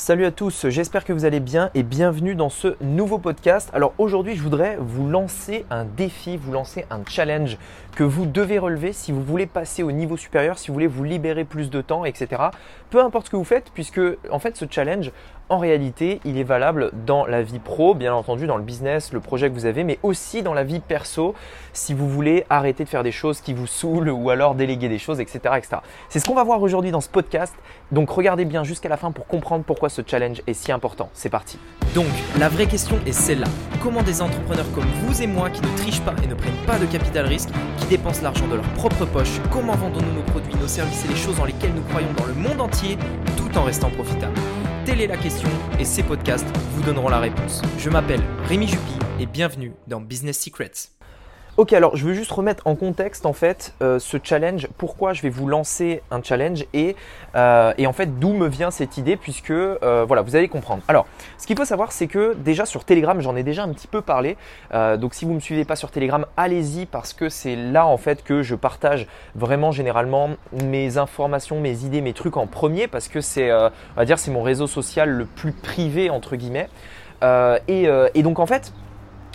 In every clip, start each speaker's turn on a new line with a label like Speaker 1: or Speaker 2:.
Speaker 1: Salut à tous, j'espère que vous allez bien et bienvenue dans ce nouveau podcast. Alors aujourd'hui je voudrais vous lancer un défi, vous lancer un challenge que vous devez relever si vous voulez passer au niveau supérieur, si vous voulez vous libérer plus de temps, etc. Peu importe ce que vous faites, puisque en fait ce challenge, en réalité, il est valable dans la vie pro, bien entendu, dans le business, le projet que vous avez, mais aussi dans la vie perso, si vous voulez arrêter de faire des choses qui vous saoulent ou alors déléguer des choses, etc. C'est ce qu'on va voir aujourd'hui dans ce podcast. Donc regardez bien jusqu'à la fin pour comprendre pourquoi ce challenge est si important. C'est parti.
Speaker 2: Donc, la vraie question est celle-là. Comment des entrepreneurs comme vous et moi qui ne trichent pas et ne prennent pas de capital risque, qui dépensent l'argent de leur propre poche, comment vendons-nous nos produits, nos services et les choses dans lesquelles nous croyons dans le monde entier, tout en restant profitables? Telle est la question et ces podcasts vous donneront la réponse. Je m'appelle Rémi Jupy et bienvenue dans Business Secrets.
Speaker 1: Ok, alors je veux juste remettre en contexte en fait euh, ce challenge, pourquoi je vais vous lancer un challenge et, euh, et en fait d'où me vient cette idée puisque euh, voilà, vous allez comprendre. Alors, ce qu'il faut savoir c'est que déjà sur Telegram, j'en ai déjà un petit peu parlé. donc si vous ne me suivez pas sur Telegram, allez-y parce que c'est là en fait que je partage vraiment généralement mes informations, mes idées, mes trucs en premier parce que c'est, on va dire, c'est mon réseau social le plus privé entre guillemets. Et, et donc en fait,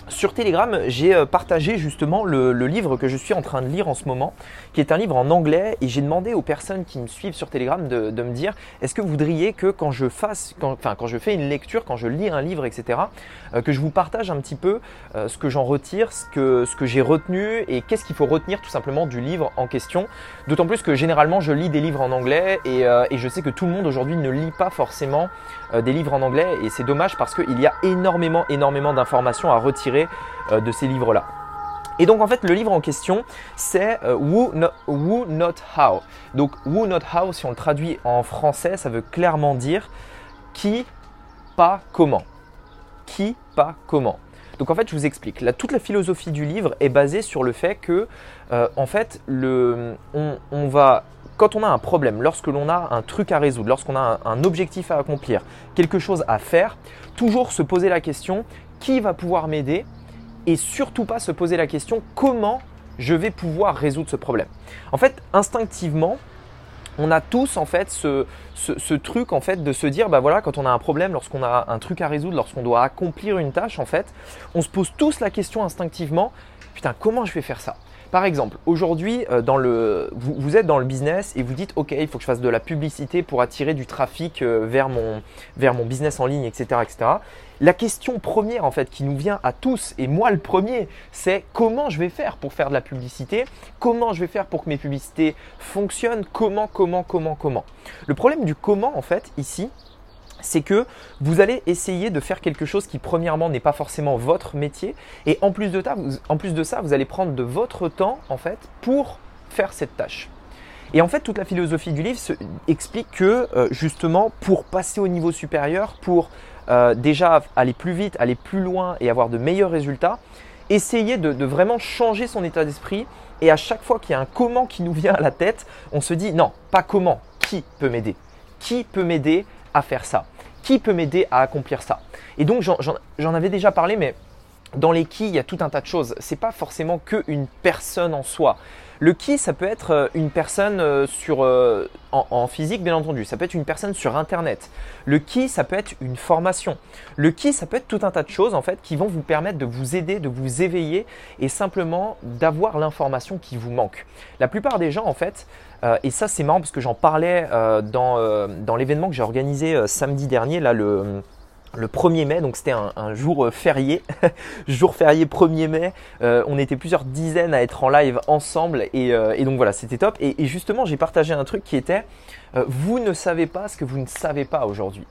Speaker 1: sur Telegram, j'ai euh, partagé justement le, livre que je suis en train de lire en ce moment, qui est un livre en anglais, et j'ai demandé aux personnes qui me suivent sur Telegram de, me dire est-ce que vous voudriez que quand je fasse, enfin quand je fais une lecture, quand je lis un livre, etc., euh, que je vous partage un petit peu euh, ce que j'en retire, ce que, j'ai retenu et qu'est-ce qu'il faut retenir tout simplement du livre en question. D'autant plus que généralement je lis des livres en anglais et je sais que tout le monde aujourd'hui ne lit pas forcément des livres en anglais et c'est dommage parce qu'il y a énormément, énormément d'informations à retirer euh, de ces livres-là. Et donc en fait le livre en question c'est euh, Who, Not How. Donc Who Not How si on le traduit en français ça veut clairement dire qui, pas comment. Qui, pas comment. Donc en fait je vous explique. toute la philosophie du livre est basée sur le fait que euh, en fait le, on, va quand on a un problème, lorsque l'on a un truc à résoudre, lorsqu'on a un, objectif à accomplir, quelque chose à faire, toujours se poser la question qui va pouvoir m'aider et surtout pas se poser la question comment je vais pouvoir résoudre ce problème. En fait, instinctivement, on a tous en fait ce, truc en fait de se dire bah voilà quand on a un problème, lorsqu'on a un truc à résoudre, lorsqu'on doit accomplir une tâche en fait, on se pose tous la question instinctivement putain comment je vais faire ça? Par exemple, aujourd'hui, euh, vous, êtes dans le business et vous dites, OK, il faut que je fasse de la publicité pour attirer du trafic euh, vers mon, business en ligne, etc., etc. La question première en fait qui nous vient à tous et moi le premier, c'est comment je vais faire pour faire de la publicité Comment je vais faire pour que mes publicités fonctionnent Comment, comment, comment, comment Le problème du comment en fait ici, c'est que vous allez essayer de faire quelque chose qui premièrement n'est pas forcément votre métier et en plus de ça, vous, en plus de ça, vous allez prendre de votre temps en fait pour faire cette tâche. Et en fait, toute la philosophie du livre explique que euh, justement, pour passer au niveau supérieur, pour euh, déjà aller plus vite, aller plus loin et avoir de meilleurs résultats, essayer de, vraiment changer son état d'esprit. Et à chaque fois qu'il y a un comment qui nous vient à la tête, on se dit non, pas comment, qui peut m'aider? Qui peut m'aider à faire ça Qui peut m'aider à accomplir ça? Et donc j'en avais déjà parlé, mais dans les qui, il y a tout un tas de choses. C'est pas forcément qu'une personne en soi. Le qui, ça peut être euh, une personne euh, sur, euh, en, physique, bien entendu. Ça peut être une personne sur Internet. Le qui, ça peut être une formation. Le qui, ça peut être tout un tas de choses en fait qui vont vous permettre de vous aider, de vous éveiller et simplement d'avoir l'information qui vous manque. La plupart des gens en fait, et ça c'est marrant parce que j'en parlais dans, dans l'événement que j'ai organisé samedi dernier, là le le 1er mai, donc c'était un, jour euh, férié, jour férié 1er mai, euh, on était plusieurs dizaines à être en live ensemble et, euh, donc voilà, c'était top. Et, justement, j'ai partagé un truc qui était, vous ne savez pas ce que vous ne savez pas aujourd'hui.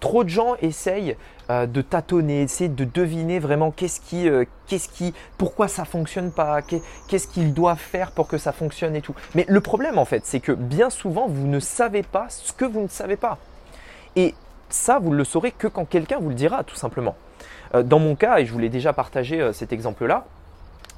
Speaker 1: Trop de gens essayent de tâtonner, essayent de deviner vraiment qu'est-ce qui, qu'est-ce qui, pourquoi ça fonctionne pas, qu'est-ce qu'ils doivent faire pour que ça fonctionne et tout. Mais le problème en fait, c'est que bien souvent, vous ne savez pas ce que vous ne savez pas. Et ça, vous ne le saurez que quand quelqu'un vous le dira, tout simplement. Euh, dans mon cas, et je vous l'ai déjà partagé euh, cet exemple-là,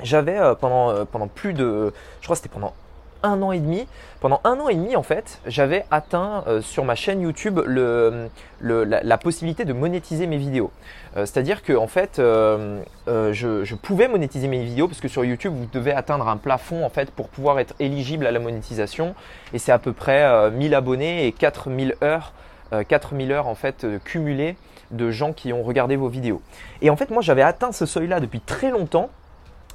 Speaker 1: j'avais euh, pendant, pendant plus de, je crois que c'était pendant un an et demi. Pendant un an et demi, en fait, j'avais atteint sur ma chaîne YouTube le, la, possibilité de monétiser mes vidéos. C'est-à-dire que, en fait, je, je, pouvais monétiser mes vidéos parce que sur YouTube, vous devez atteindre un plafond en fait pour pouvoir être éligible à la monétisation. Et c'est à peu près 1000 abonnés et 4000 heures 4000 heures en fait cumulées de gens qui ont regardé vos vidéos. Et en fait, moi, j'avais atteint ce seuil-là depuis très longtemps,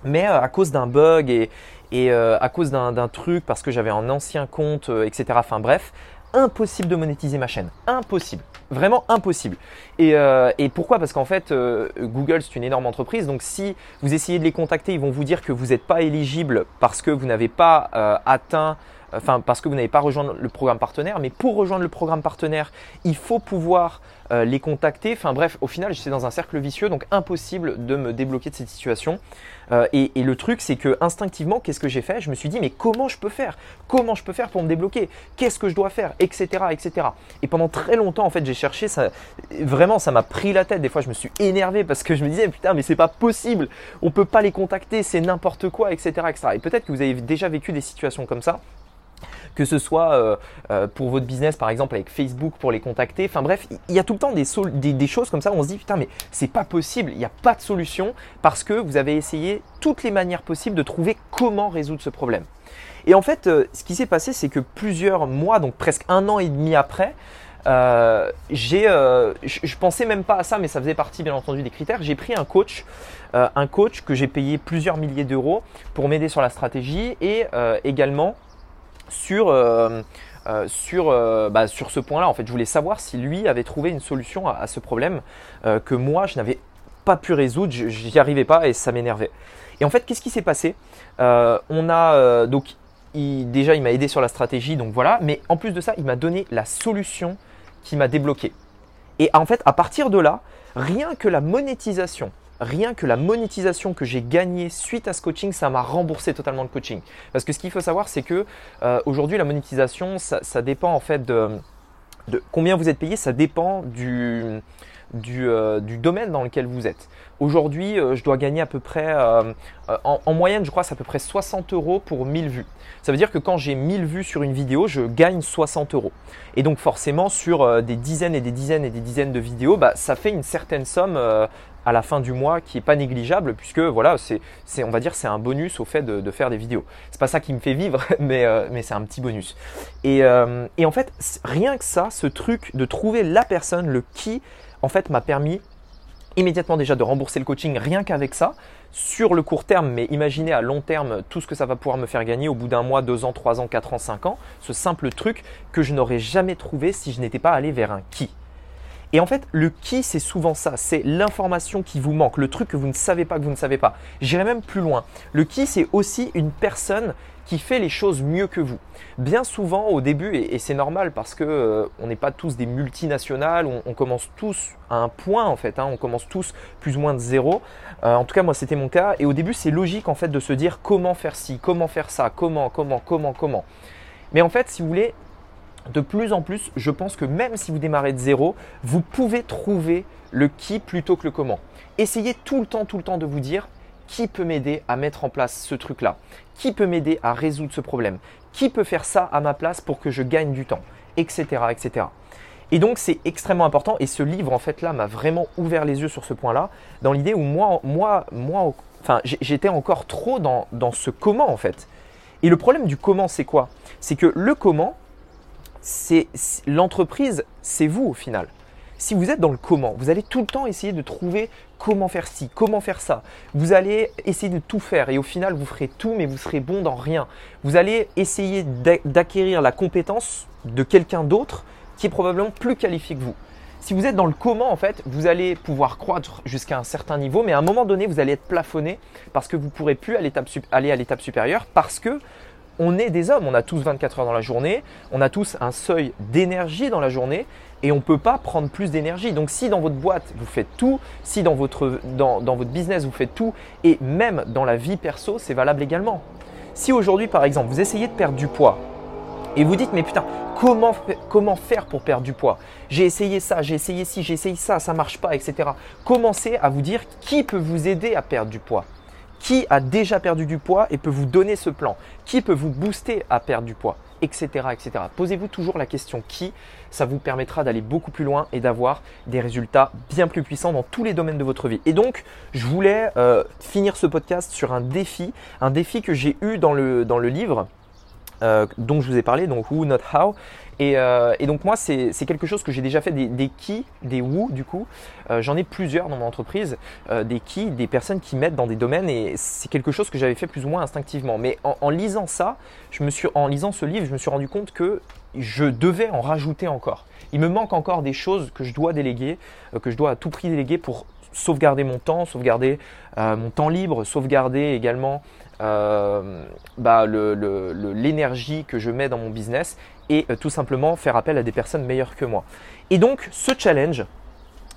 Speaker 1: mais à cause d'un bug et, à cause d'un truc, parce que j'avais un ancien compte, etc. Enfin bref, impossible de monétiser ma chaîne. Impossible. Vraiment impossible. Et, euh, pourquoi? Parce qu'en fait, euh, Google, c'est une énorme entreprise. Donc si vous essayez de les contacter, ils vont vous dire que vous n'êtes pas éligible parce que vous n'avez pas euh, atteint enfin parce que vous n'avez pas rejoint le programme partenaire, mais pour rejoindre le programme partenaire, il faut pouvoir euh, les contacter. Enfin bref, au final, j'étais dans un cercle vicieux, donc impossible de me débloquer de cette situation. Euh, et, le truc, c'est que instinctivement, qu'est-ce que j'ai fait? Je me suis dit, mais comment je peux faire? Comment je peux faire pour me débloquer? Qu'est-ce que je dois faire? Etc. Etc. Et pendant très longtemps, en fait, j'ai cherché. Ça, vraiment, ça m'a pris la tête. Des fois, je me suis énervé parce que je me disais, putain, mais c'est pas possible. On peut pas les contacter. C'est n'importe quoi, etc., etc. Et peut-être que vous avez déjà vécu des situations comme ça que ce soit euh, euh, pour votre business par exemple avec Facebook pour les contacter. Enfin bref, il y a tout le temps des, choses comme ça où on se dit putain mais c'est pas possible, il n'y a pas de solution parce que vous avez essayé toutes les manières possibles de trouver comment résoudre ce problème. Et en fait, euh, ce qui s'est passé, c'est que plusieurs mois, donc presque un an et demi après, j'ai, je, pensais même pas à ça, mais ça faisait partie bien entendu des critères. J'ai pris un coach, un coach que j'ai payé plusieurs milliers d'euros pour m'aider sur la stratégie et également sur, euh, euh, sur, euh, bah, sur ce point-là. En fait, je voulais savoir si lui avait trouvé une solution à, ce problème que moi, je n'avais pas pu résoudre, je n'y arrivais pas et ça m'énervait. Et en fait, qu'est-ce qui s'est passé? On a donc déjà il m'a aidé sur la stratégie, donc voilà. Mais en plus de ça, il m'a donné la solution qui m'a débloqué. Et en fait, à partir de là, rien que la monétisation rien que la monétisation que j'ai gagnée suite à ce coaching, ça m'a remboursé totalement le coaching. Parce que ce qu'il faut savoir, c'est que euh, aujourd'hui, la monétisation, ça, dépend en fait de, combien vous êtes payé, ça dépend du, du, euh, domaine dans lequel vous êtes. Aujourd'hui, euh, je dois gagner à peu près, en, en, moyenne, je crois, c'est à peu près 60 euros pour 1000 vues. Ça veut dire que quand j'ai 1000 vues sur une vidéo, je gagne 60 euros. Et donc forcément, sur des dizaines et des dizaines et des dizaines de vidéos, bah, ça fait une certaine somme à la fin du mois qui est pas négligeable puisque voilà c'est on va dire c'est un bonus au fait de, faire des vidéos c'est pas ça qui me fait vivre mais euh, mais c'est un petit bonus et, euh, et en fait rien que ça ce truc de trouver la personne le qui en fait m'a permis immédiatement déjà de rembourser le coaching rien qu'avec ça sur le court terme, mais imaginez à long terme tout ce que ça va pouvoir me faire gagner au bout d'un mois, deux ans, trois ans, quatre ans, cinq ans, ce simple truc que je n'aurais jamais trouvé si je n'étais pas allé vers un qui. Et en fait, le qui, c'est souvent ça. C'est l'information qui vous manque, le truc que vous ne savez pas, que vous ne savez pas. J'irai même plus loin. Le qui, c'est aussi une personne qui fait les choses mieux que vous. Bien souvent au début, et, c'est normal parce que euh, on n'est pas tous des multinationales, on, commence tous à un point en fait, hein. on commence tous plus ou moins de zéro. Euh, en tout cas, moi c'était mon cas. Et au début, c'est logique en fait de se dire comment faire ci, comment faire ça, comment, comment, comment, comment. Mais en fait, si vous voulez, de plus en plus, je pense que même si vous démarrez de zéro, vous pouvez trouver le qui plutôt que le comment. Essayez tout le temps, tout le temps de vous dire qui peut m'aider à mettre en place ce truc-là? Qui peut m'aider à résoudre ce problème? Qui peut faire ça à ma place pour que je gagne du temps? Etc. etc. Et donc c'est extrêmement important et ce livre en fait là m'a vraiment ouvert les yeux sur ce point-là dans l'idée où moi, moi, moi, enfin j'étais encore trop dans, dans ce comment en fait. Et le problème du comment c'est quoi? C'est que le comment, c'est l'entreprise, c'est vous au final. Si vous êtes dans le comment, vous allez tout le temps essayer de trouver comment faire ci, comment faire ça. Vous allez essayer de tout faire et au final vous ferez tout mais vous serez bon dans rien. Vous allez essayer d'acquérir la compétence de quelqu'un d'autre qui est probablement plus qualifié que vous. Si vous êtes dans le comment, en fait, vous allez pouvoir croître jusqu'à un certain niveau, mais à un moment donné, vous allez être plafonné parce que vous ne pourrez plus aller à l'étape supérieure parce que on est des hommes, on a tous 24 heures dans la journée, on a tous un seuil d'énergie dans la journée et on ne peut pas prendre plus d'énergie. Donc si dans votre boîte vous faites tout, si dans votre, dans, votre business vous faites tout et même dans la vie perso, c'est valable également. Si aujourd'hui par exemple vous essayez de perdre du poids et vous dites mais putain comment, faire pour perdre du poids? J'ai essayé ça, j'ai essayé ci, j'ai essayé ça, ça marche pas, etc. Commencez à vous dire qui peut vous aider à perdre du poids qui a déjà perdu du poids et peut vous donner ce plan? Qui peut vous booster à perdre du poids? Etc. etc. Posez-vous toujours la question qui, ça vous permettra d'aller beaucoup plus loin et d'avoir des résultats bien plus puissants dans tous les domaines de votre vie. Et donc, je voulais euh, finir ce podcast sur un défi, un défi que j'ai eu dans le, dans le livre. Euh, dont je vous ai parlé, donc Who Not How. Et, euh, donc moi, c'est quelque chose que j'ai déjà fait, des, qui, des who du coup. Euh, J'en ai plusieurs dans mon entreprise, des qui, des personnes qui m'aident dans des domaines et c'est quelque chose que j'avais fait plus ou moins instinctivement. Mais en, lisant ça, je me suis, en lisant ce livre, je me suis rendu compte que je devais en rajouter encore. Il me manque encore des choses que je dois déléguer, que je dois à tout prix déléguer pour sauvegarder mon temps, sauvegarder mon temps libre, sauvegarder également euh, bah, l'énergie que je mets dans mon business et euh, tout simplement faire appel à des personnes meilleures que moi. Et donc ce challenge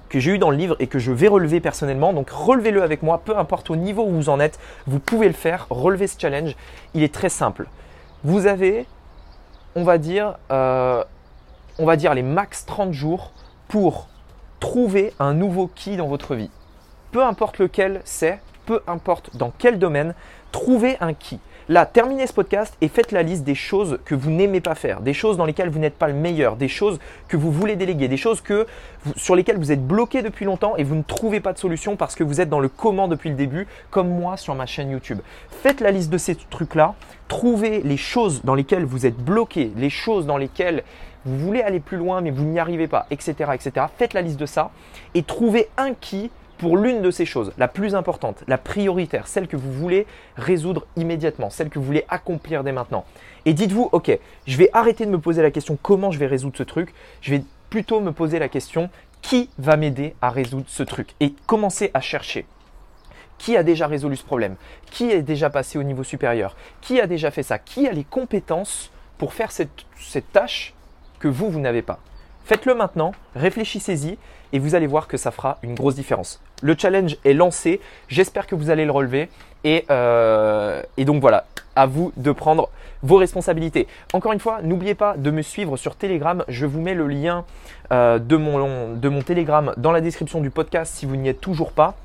Speaker 1: que j'ai eu dans le livre et que je vais relever personnellement, donc relevez-le avec moi, peu importe au niveau où vous en êtes, vous pouvez le faire, relevez ce challenge, il est très simple. Vous avez, on va dire, euh, on va dire les max 30 jours pour trouver un nouveau qui dans votre vie. Peu importe lequel c'est, peu importe dans quel domaine, trouvez un qui. Là, terminez ce podcast et faites la liste des choses que vous n'aimez pas faire, des choses dans lesquelles vous n'êtes pas le meilleur, des choses que vous voulez déléguer, des choses que sur lesquelles vous êtes bloqué depuis longtemps et vous ne trouvez pas de solution parce que vous êtes dans le comment depuis le début, comme moi sur ma chaîne YouTube. Faites la liste de ces trucs-là, trouvez les choses dans lesquelles vous êtes bloqué, les choses dans lesquelles vous voulez aller plus loin mais vous n'y arrivez pas, etc., etc. Faites la liste de ça et trouvez un qui pour l'une de ces choses, la plus importante, la prioritaire, celle que vous voulez résoudre immédiatement, celle que vous voulez accomplir dès maintenant. Et dites-vous, ok, je vais arrêter de me poser la question comment je vais résoudre ce truc, je vais plutôt me poser la question qui va m'aider à résoudre ce truc et commencer à chercher? Qui a déjà résolu ce problème? Qui est déjà passé au niveau supérieur? Qui a déjà fait ça? Qui a les compétences pour faire cette, cette tâche que vous, vous n'avez pas? Faites-le maintenant, réfléchissez-y et vous allez voir que ça fera une grosse différence. Le challenge est lancé, j'espère que vous allez le relever et, euh, donc voilà, à vous de prendre vos responsabilités. Encore une fois, n'oubliez pas de me suivre sur Telegram, je vous mets le lien euh, de, mon, de mon Telegram dans la description du podcast si vous n'y êtes toujours pas.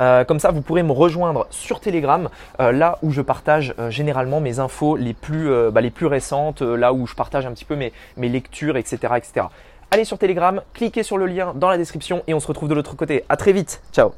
Speaker 1: Euh, comme ça, vous pourrez me rejoindre sur Telegram, euh, là où je partage euh, généralement mes infos les plus, bah, récentes, là où je partage un petit peu mes, mes lectures, etc., etc. Allez sur Telegram, cliquez sur le lien dans la description et on se retrouve de l'autre côté. À très vite, ciao